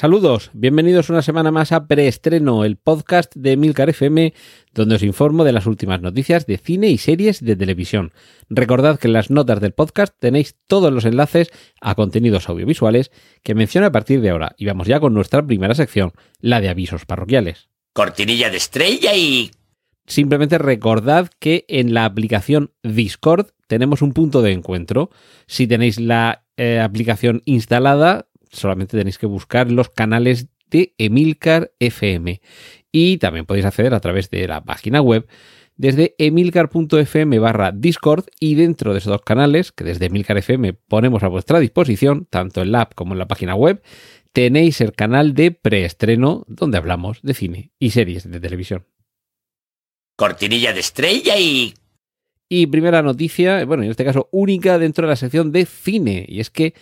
Saludos, bienvenidos una semana más a Preestreno, el podcast de Milcar FM, donde os informo de las últimas noticias de cine y series de televisión. Recordad que en las notas del podcast tenéis todos los enlaces a contenidos audiovisuales que menciono a partir de ahora. Y vamos ya con nuestra primera sección, la de avisos parroquiales. Cortinilla de estrella y... Simplemente recordad que en la aplicación Discord tenemos un punto de encuentro. Si tenéis la eh, aplicación instalada, solamente tenéis que buscar los canales de Emilcar FM. Y también podéis acceder a través de la página web desde emilcar.fm barra Discord y dentro de esos dos canales, que desde Emilcar FM ponemos a vuestra disposición, tanto en la app como en la página web, tenéis el canal de preestreno donde hablamos de cine y series de televisión. Cortinilla de estrella y... Y primera noticia, bueno, en este caso única dentro de la sección de cine, y es que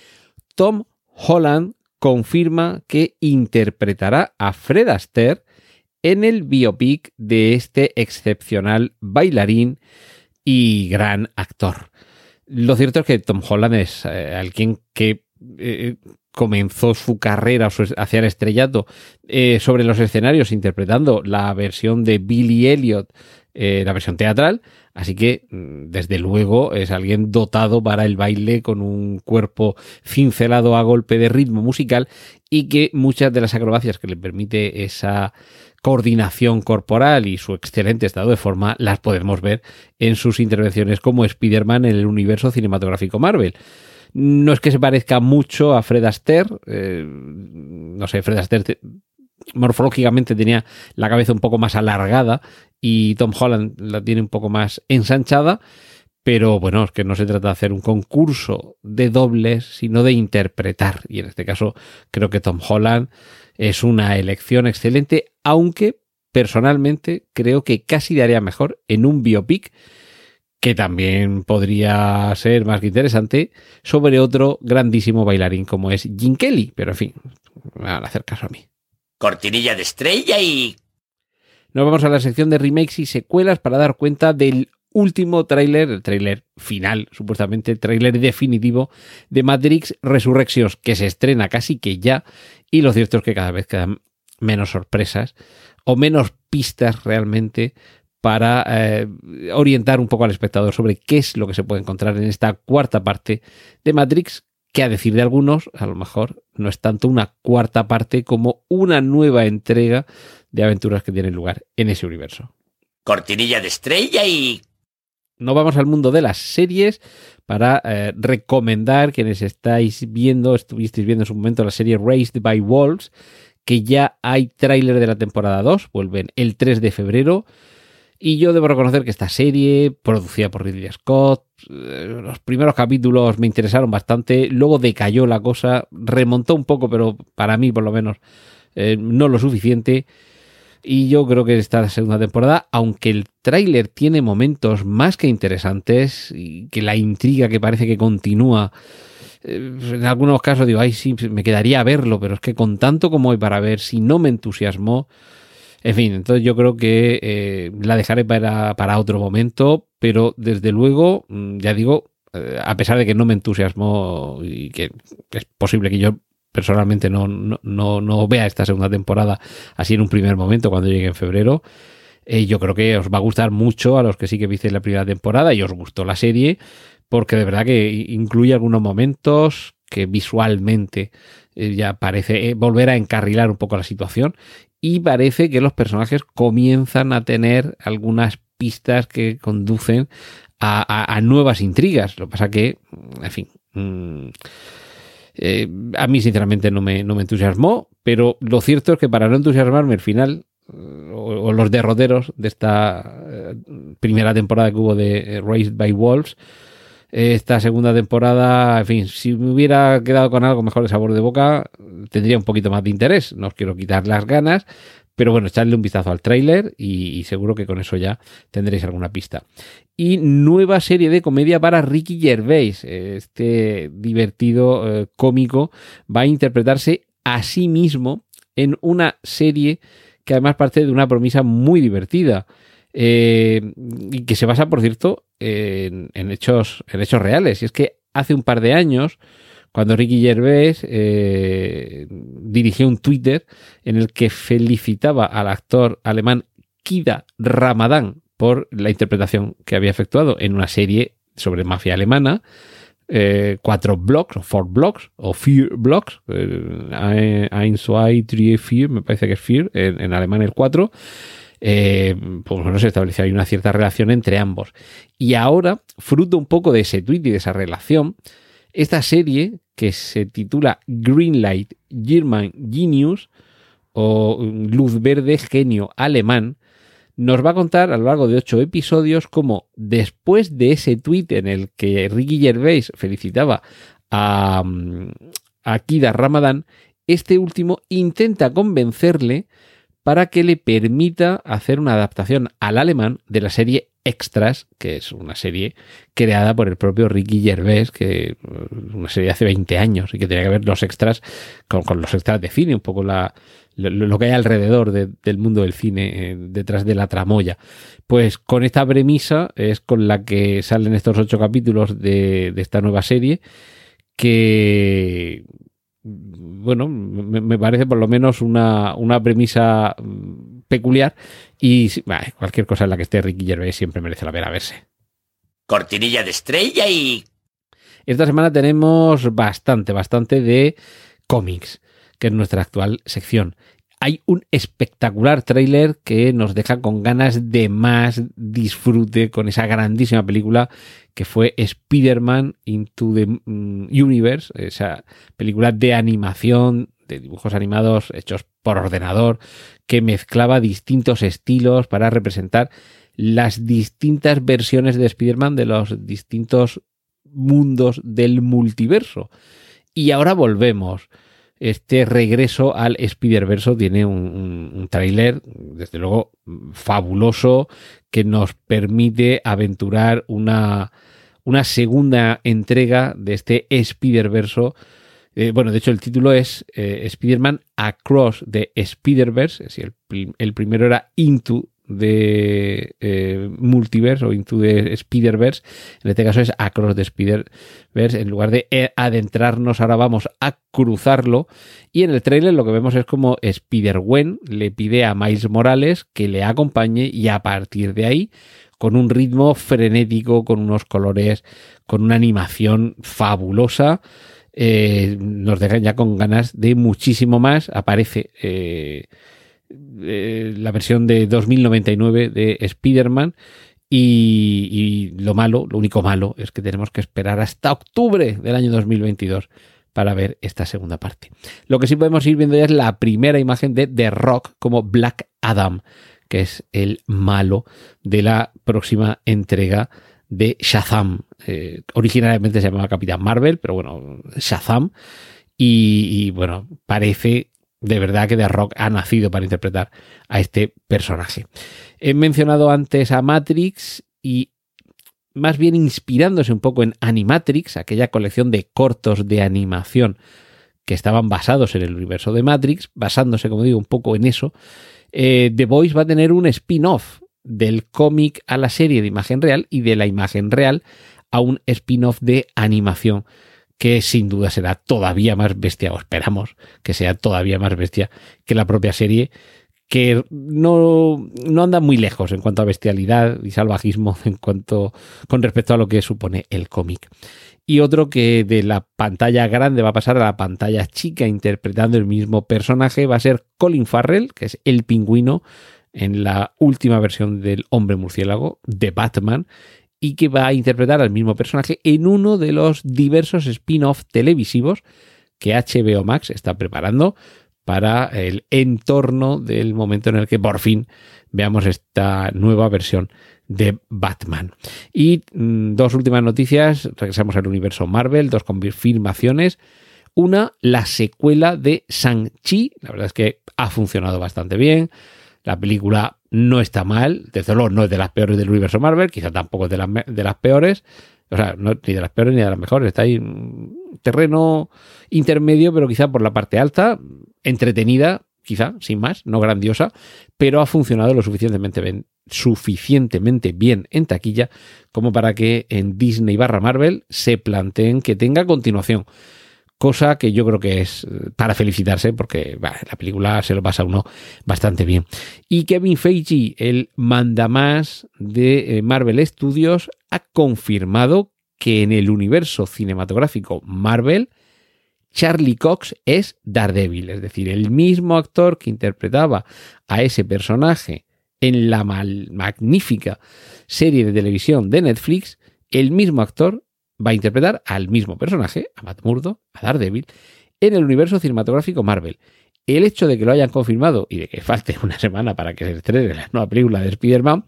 Tom Holland confirma que interpretará a Fred Astaire en el biopic de este excepcional bailarín y gran actor. Lo cierto es que Tom Holland es eh, alguien que eh, comenzó su carrera hacia el estrellato eh, sobre los escenarios interpretando la versión de Billy Elliot, la versión teatral, Así que, mm, desde luego, es alguien dotado para el baile con un cuerpo cincelado a golpe de ritmo musical y que muchas de las acrobacias que le permite esa coordinación corporal y su excelente estado de forma las podemos ver en sus intervenciones como Spider-Man en el universo cinematográfico Marvel. No es que se parezca mucho a Fred Astaire, eh, no sé, Fred Astaire morfológicamente tenía la cabeza un poco más alargada y Tom Holland la tiene un poco más ensanchada. Pero bueno, es que no se trata de hacer un concurso de dobles, sino de interpretar. Y en este caso creo que Tom Holland es una elección excelente, aunque personalmente creo que casi daría mejor en un biopic que también podría ser más que interesante sobre otro grandísimo bailarín como es Jim Kelly. Pero en fin, van a hacer caso a mí. Cortinilla de estrella y... Nos vamos a la sección de remakes y secuelas para dar cuenta del último tráiler, el tráiler final, supuestamente el tráiler definitivo de Matrix Resurrections, que se estrena casi que ya, y lo cierto es que cada vez quedan menos sorpresas o menos pistas realmente para eh, orientar un poco al espectador sobre qué es lo que se puede encontrar en esta cuarta parte de Matrix, que a decir de algunos, a lo mejor no es tanto una cuarta parte como una nueva entrega de aventuras que tienen lugar en ese universo. Cortinilla de estrella y... No vamos al mundo de las series para eh, recomendar quienes estáis viendo, estuvisteis viendo en su momento la serie Raised by Wolves, que ya hay tráiler de la temporada 2, vuelven el 3 de febrero. Y yo debo reconocer que esta serie, producida por Ridley Scott, eh, los primeros capítulos me interesaron bastante, luego decayó la cosa, remontó un poco, pero para mí por lo menos eh, no lo suficiente. Y yo creo que esta segunda temporada, aunque el tráiler tiene momentos más que interesantes y que la intriga que parece que continúa, eh, en algunos casos digo, ay, sí, me quedaría a verlo, pero es que con tanto como hay para ver, si no me entusiasmó, en fin, entonces yo creo que eh, la dejaré para, para, otro momento, pero desde luego, mm, ya digo, eh, a pesar de que no me entusiasmó y que es posible que yo personalmente no, no, no, vea esta segunda temporada así en un primer momento cuando llegue en febrero. Eh, yo creo que os va a gustar mucho a los que sí que visteis la primera temporada y os gustó la serie, porque de verdad que incluye algunos momentos que visualmente ya parece volver a encarrilar un poco la situación y parece que los personajes comienzan a tener algunas pistas que conducen a, nuevas intrigas. Lo que pasa que, en fin, mm, eh, a mí, sinceramente, no me, no me entusiasmó, pero lo cierto es que para no entusiasmarme al final, eh, o, los derroteros de esta eh, primera temporada que hubo de Raised by Wolves, esta segunda temporada, en fin, si me hubiera quedado con algo mejor de sabor de boca, tendría un poquito más de interés. No os quiero quitar las ganas, Pero bueno, echadle un vistazo al tráiler y, seguro que con eso ya tendréis alguna pista. Y nueva serie de comedia para Ricky Gervais. Este divertido eh, cómico va a interpretarse a sí mismo en una serie que además parte de una promesa muy divertida. Eh, y que se basa, por cierto, en, hechos, en hechos reales. Y es que hace un par de años, cuando Ricky Gervais eh, dirigió un Twitter en el que felicitaba al actor alemán Kida Ramadán por la interpretación que había efectuado en una serie sobre mafia alemana. eh, cuatro blocks, o four blocks, o vier blocks, eins, zwei, drei, vier, me parece que es vier, en, alemán el 4, eh, pues bueno, se estableció ahí una cierta relación entre ambos. Y ahora, fruto un poco de ese tweet y de esa relación, esta serie que se titula Greenlight German Genius o Luz Verde Genio Alemán, nos va a contar a lo largo de ocho episodios cómo después de ese tweet en el que Ricky Gervais felicitaba a, mm, a Kida Ramadan, este último intenta convencerle para que le permita hacer una adaptación al alemán de la serie Extras, que es una serie creada por el propio Ricky Gervais, que es una serie de hace 20 años y que tenía que ver los extras con, los extras de cine, un poco la, lo, que hay alrededor de- del mundo del cine, eh, detrás de la tramoya. Pues con esta premisa es con la que salen estos ocho capítulos de, de esta nueva serie, que bueno, me, me parece por lo menos una, una premisa mm, peculiar y bah, cualquier cosa en la que esté Ricky Gervais siempre merece la pena verse. Cortinilla de estrella y... Esta semana tenemos bastante, bastante de cómics, que es nuestra actual sección. Hay un espectacular tráiler que nos deja con ganas de más disfrute con esa grandísima película que fue Spider-Man Into the mm, Universe, esa película de animación, de dibujos animados hechos por ordenador, que mezclaba distintos estilos para representar las distintas versiones de Spider-Man de los distintos mundos del multiverso. Y ahora volvemos. Este regreso al Spider-Verso tiene un, un, un tráiler, desde luego, fabuloso, que nos permite aventurar una, una segunda entrega de este Spider-Verso. Eh, bueno, de hecho, el título es eh, Spider-Man Across the Spider-Verse. El, el primero era Into de eh, Multiverse o Into the Spider-Verse. En este caso es Across the Spider-Verse. En lugar de eh, adentrarnos, ahora vamos a cruzarlo. Y en el trailer lo que vemos es como Spider-Gwen le pide a Miles Morales que le acompañe y a partir de ahí con un ritmo frenético, con unos colores, con una animación fabulosa. eh, nos dejan ya con ganas de muchísimo más. Aparece eh, la versión de 2099 de Spider-Man. Y, y lo malo, lo único malo, es que tenemos que esperar hasta octubre del año 2022 para ver esta segunda parte. Lo que sí podemos ir viendo ya es la primera imagen de The Rock como Black Adam, que es el malo de la próxima entrega de Shazam. Eh, originalmente se llamaba Capitán Marvel, pero bueno, Shazam. Y, y, bueno, parece de verdad que The Rock ha nacido para interpretar a este personaje. He mencionado antes a Matrix y más bien inspirándose un poco en Animatrix, aquella colección de cortos de animación que estaban basados en el universo de Matrix, basándose, como digo, un poco en eso, eh, The Voice va a tener un spin-off del cómic a la serie de imagen real y de la imagen real a un spin-off de animación que sin duda será todavía más bestia, o esperamos que sea todavía más bestia que la propia serie, que no, no anda muy lejos en cuanto a bestialidad y salvajismo en cuanto con respecto a lo que supone el cómic. Y otro que de la pantalla grande va a pasar a la pantalla chica interpretando el mismo personaje va a ser Colin Farrell, que es el pingüino en la última versión del hombre murciélago de Batman y que va a interpretar al mismo personaje en uno de los diversos spin-off televisivos que HBO Max está preparando para el entorno del momento en el que por fin veamos esta nueva versión de Batman. Y mmm, dos últimas noticias, regresamos al universo Marvel, dos confirmaciones. Una, la secuela de Shang-Chi. La verdad es que ha funcionado bastante bien. La película no está mal. Desde luego no es de las peores del universo Marvel. Quizá tampoco es de las, de las peores. O sea, no, ni de las peores ni de las mejores. Está ahí en terreno intermedio, pero quizá por la parte alta, entretenida, quizá, sin más, no grandiosa, pero ha funcionado lo suficientemente bien, suficientemente bien en taquilla como para que en Disney barra Marvel se planteen que tenga continuación. Cosa que yo creo que es eh, para felicitarse porque la película se lo pasa a uno bastante bien. Y Kevin Feige, el mandamás de eh, Marvel Studios, ha confirmado que en el universo cinematográfico Marvel, Charlie Cox es Daredevil, es decir, el mismo actor que interpretaba a ese personaje en la magnífica serie de televisión de Netflix, el mismo actor va a interpretar al mismo personaje, a Matt Murdo, a Daredevil, en el universo cinematográfico Marvel. El hecho de que lo hayan confirmado y de que falte una semana para que se estrene la nueva película de Spider-Man,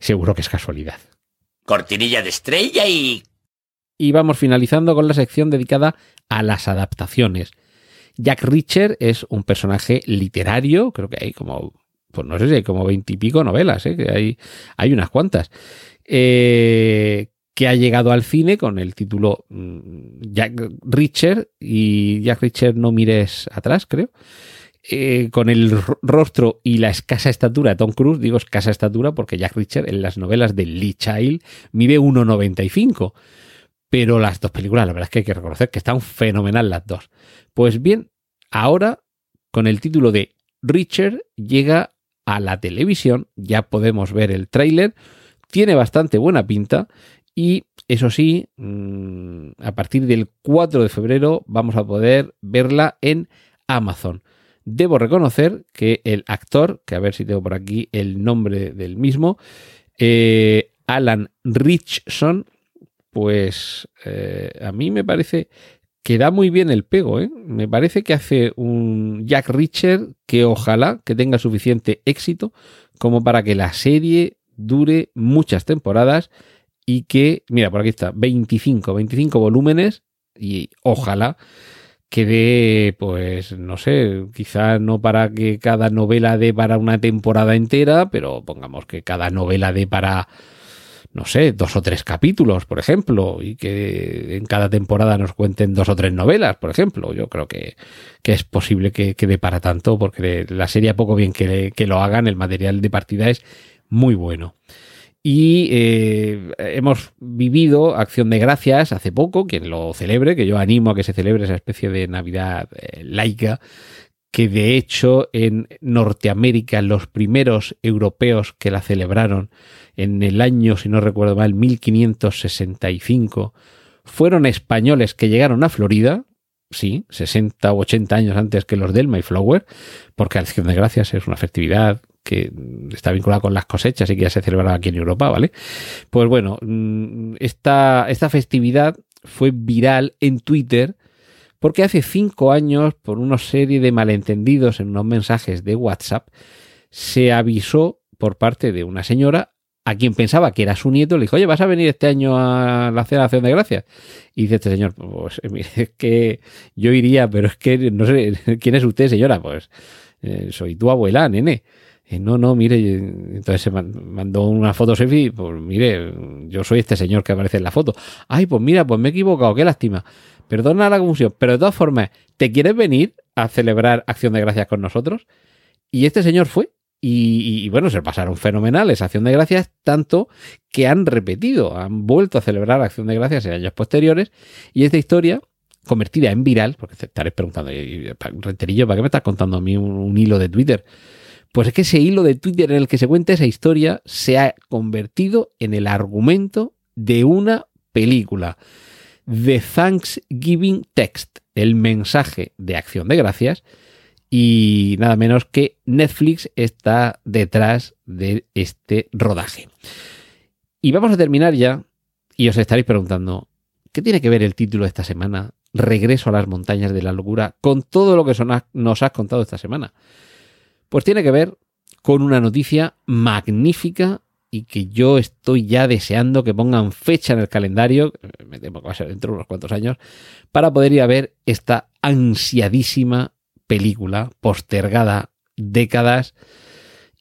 seguro que es casualidad. Cortinilla de estrella y... Y vamos finalizando con la sección dedicada a las adaptaciones. Jack Reacher es un personaje literario, creo que hay como, pues no sé si hay como veintipico novelas, ¿eh? que hay, hay unas cuantas, eh, que ha llegado al cine con el título mm, Jack Reacher y Jack Reacher no mires atrás, creo. Eh, con el rostro y la escasa estatura de Tom Cruise, digo escasa estatura porque Jack Reacher en las novelas de Lee Child mide 1,95 pero las dos películas, la verdad es que hay que reconocer que están fenomenal las dos. Pues bien, ahora con el título de Richard llega a la televisión, ya podemos ver el tráiler, tiene bastante buena pinta y eso sí, mm, a partir del 4 de febrero vamos a poder verla en Amazon. Debo reconocer que el actor, que a ver si tengo por aquí el nombre del mismo, eh, Alan Richson, pues eh, a mí me parece que da muy bien el pego. ¿eh? Me parece que hace un Jack Reacher que ojalá que tenga suficiente éxito como para que la serie dure muchas temporadas y que, mira, por aquí está, 25, 25 volúmenes y ojalá que dé, pues, no sé, quizá no para que cada novela dé para una temporada entera, pero pongamos que cada novela dé para no sé, dos o tres capítulos, por ejemplo, y que en cada temporada nos cuenten dos o tres novelas, por ejemplo. Yo creo que, es posible que quede para tanto, porque la serie poco bien que, que, lo hagan, el material de partida es muy bueno. Y eh, hemos vivido Acción de Gracias hace poco, quien lo celebre, que yo animo a que se celebre esa especie de Navidad eh, laica, que de hecho en Norteamérica los primeros europeos que la celebraron en el año, si no recuerdo mal, 1565, fueron españoles que llegaron a Florida, sí, 60 o 80 años antes que los del Mayflower, porque Acción de Gracias es una festividad que está vinculada con las cosechas y que ya se celebraba aquí en Europa, ¿vale? Pues bueno, mm, esta, esta festividad fue viral en Twitter porque hace cinco años, por una serie de malentendidos en unos mensajes de WhatsApp, se avisó por parte de una señora a quien pensaba que era su nieto, le dijo, oye, ¿vas a venir este año a la celebración de gracias? Y dice este señor, pues mire, es que yo iría, pero es que no sé, ¿quién es usted, señora? Pues eh, soy tu abuela, nene. Eh, no, no, mire, entonces se mandó una foto selfie, pues mire, yo soy este señor que aparece en la foto. Ay, pues mira, pues me he equivocado, qué lástima. Perdona la confusión, pero de todas formas, ¿te quieres venir a celebrar Acción de Gracias con nosotros? Y este señor fue y, bueno, se pasaron fenomenales Acción de Gracias, tanto que han repetido, han vuelto a celebrar Acción de Gracias en años posteriores. Y esta historia, convertida en viral, porque te estaréis preguntando, Renterillo, ¿para qué me estás contando a mí un, hilo de Twitter? Pues es que ese hilo de Twitter en el que se cuenta esa historia se ha convertido en el argumento de una película. The Thanksgiving Text, el mensaje de acción de gracias, y nada menos que Netflix está detrás de este rodaje. Y vamos a terminar ya y os estaréis preguntando, ¿qué tiene que ver el título de esta semana, Regreso a las montañas de la locura, con todo lo que nos has contado esta semana? Pues tiene que ver con una noticia magnífica y que yo estoy ya deseando que pongan fecha en el calendario, me temo que va a ser dentro de unos cuantos años, para poder ir a ver esta ansiadísima película, postergada décadas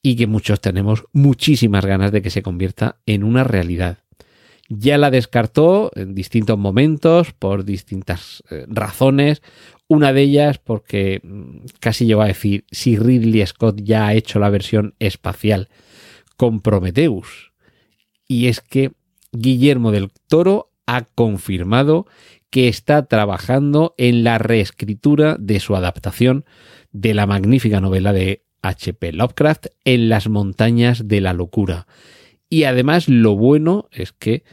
y que muchos tenemos muchísimas ganas de que se convierta en una realidad. Ya la descartó en distintos momentos por distintas eh, razones. Una de ellas porque mm, casi llegó a decir si Ridley Scott ya ha hecho la versión espacial con Prometheus. Y es que Guillermo del Toro ha confirmado que está trabajando en la reescritura de su adaptación de la magnífica novela de H.P. Lovecraft en las montañas de la locura. Y además lo bueno es que,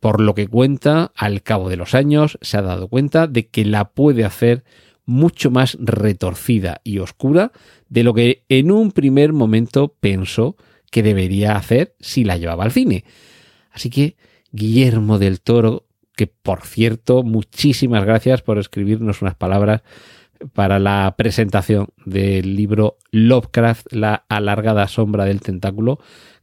por lo que cuenta, al cabo de los años se ha dado cuenta de que la puede hacer mucho más retorcida y oscura de lo que en un primer momento pensó que debería hacer si la llevaba al cine. Así que Guillermo del Toro, que por cierto, muchísimas gracias por escribirnos unas palabras para la presentación del libro Lovecraft, la alargada sombra del tentáculo,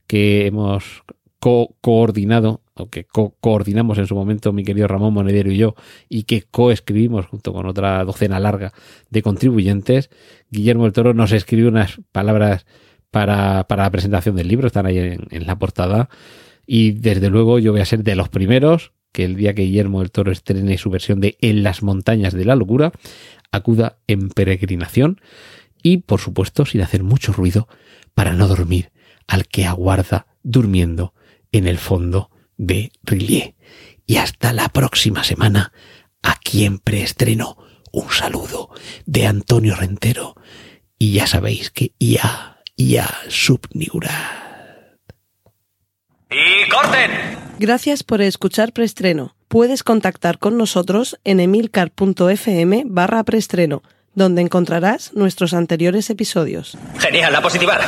que hemos coordinado, o que coordinamos en su momento mi querido Ramón Monedero y yo, y que coescribimos junto con otra docena larga de contribuyentes. Guillermo del Toro nos escribió unas palabras para, para la presentación del libro, están ahí en, en la portada. Y desde luego yo voy a ser de los primeros que el día que Guillermo del Toro estrene su versión de En las montañas de la locura, acuda en peregrinación y, por supuesto, sin hacer mucho ruido para no dormir al que aguarda durmiendo en el fondo de Rillier. Y hasta la próxima semana, aquí en preestreno, un saludo de Antonio Rentero. Y ya sabéis que ya, ya subniurat. ¡Y corten! Gracias por escuchar preestreno. Puedes contactar con nosotros en emilcar.fm barra preestreno, donde encontrarás nuestros anteriores episodios. Genial, la positivar.